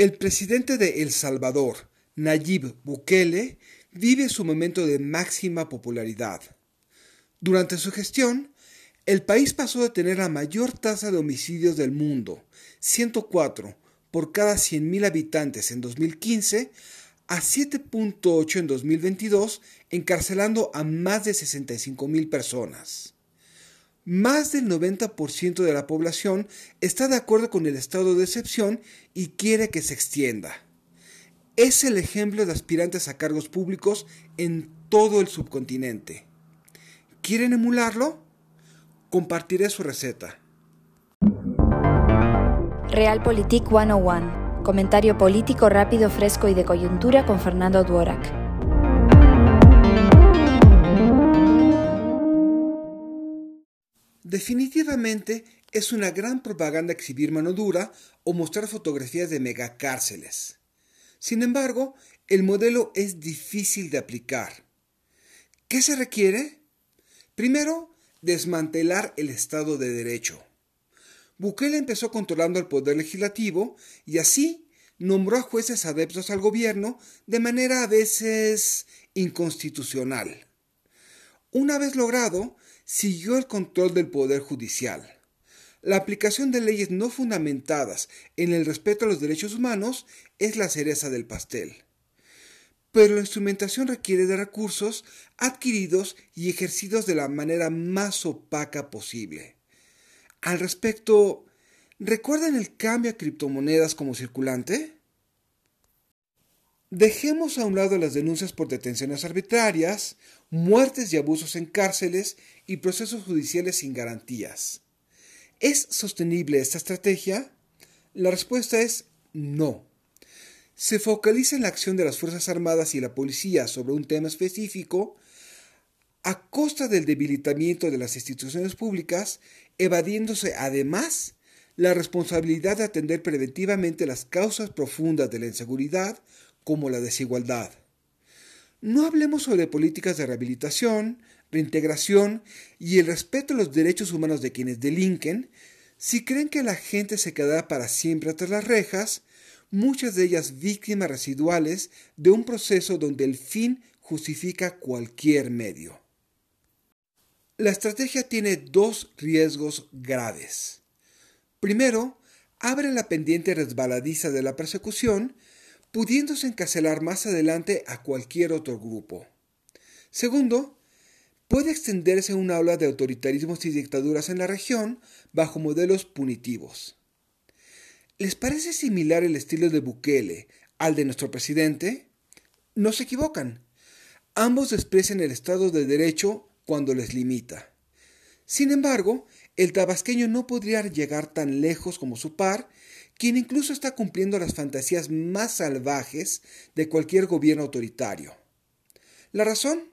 El presidente de El Salvador, Nayib Bukele, vive su momento de máxima popularidad. Durante su gestión, el país pasó de tener la mayor tasa de homicidios del mundo, 104 por cada 100.000 habitantes en 2015, a 7.8 en 2022, encarcelando a más de 65.000 personas. Más del 90% de la población está de acuerdo con el estado de excepción y quiere que se extienda. Es el ejemplo de aspirantes a cargos públicos en todo el subcontinente. ¿Quieren emularlo? Compartiré su receta. Realpolitik 101. Comentario político rápido, fresco y de coyuntura con Fernando Duorak. Definitivamente es una gran propaganda exhibir mano dura o mostrar fotografías de megacárceles. Sin embargo, el modelo es difícil de aplicar. ¿Qué se requiere? Primero, desmantelar el Estado de Derecho. Bukele empezó controlando el poder legislativo y así nombró a jueces adeptos al gobierno de manera a veces inconstitucional. Una vez logrado, siguió el control del poder judicial. La aplicación de leyes no fundamentadas en el respeto a los derechos humanos es la cereza del pastel. Pero la instrumentación requiere de recursos adquiridos y ejercidos de la manera más opaca posible. Al respecto, ¿recuerdan el cambio a criptomonedas como circulante? Dejemos a un lado las denuncias por detenciones arbitrarias, muertes y abusos en cárceles y procesos judiciales sin garantías. ¿Es sostenible esta estrategia? La respuesta es no. Se focaliza en la acción de las Fuerzas Armadas y la policía sobre un tema específico a costa del debilitamiento de las instituciones públicas, evadiéndose además la responsabilidad de atender preventivamente las causas profundas de la inseguridad, como la desigualdad. No hablemos sobre políticas de rehabilitación, reintegración y el respeto a los derechos humanos de quienes delinquen, si creen que la gente se quedará para siempre tras las rejas, muchas de ellas víctimas residuales de un proceso donde el fin justifica cualquier medio. La estrategia tiene dos riesgos graves. Primero, abre la pendiente resbaladiza de la persecución, pudiéndose encarcelar más adelante a cualquier otro grupo. Segundo, puede extenderse una ola de autoritarismos y dictaduras en la región bajo modelos punitivos. ¿Les parece similar el estilo de Bukele al de nuestro presidente? No se equivocan. Ambos desprecian el Estado de Derecho cuando les limita. Sin embargo, el tabasqueño no podría llegar tan lejos como su par, quien incluso está cumpliendo las fantasías más salvajes de cualquier gobierno autoritario. ¿La razón?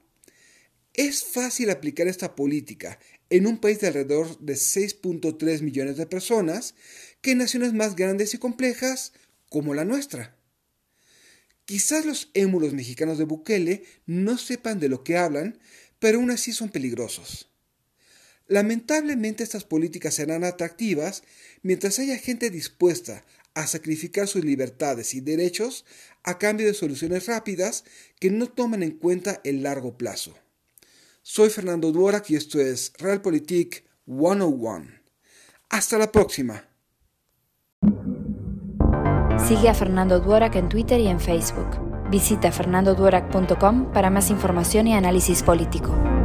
Es fácil aplicar esta política en un país de alrededor de 6.3 millones de personas que en naciones más grandes y complejas como la nuestra. Quizás los émulos mexicanos de Bukele no sepan de lo que hablan, pero aún así son peligrosos. Lamentablemente estas políticas serán atractivas mientras haya gente dispuesta a sacrificar sus libertades y derechos a cambio de soluciones rápidas que no toman en cuenta el largo plazo. Soy Fernando Duorak y esto es Realpolitik 101. Hasta la próxima. Sigue a Fernando Duorak en Twitter y en Facebook. Visita fernandoduorak.com para más información y análisis político.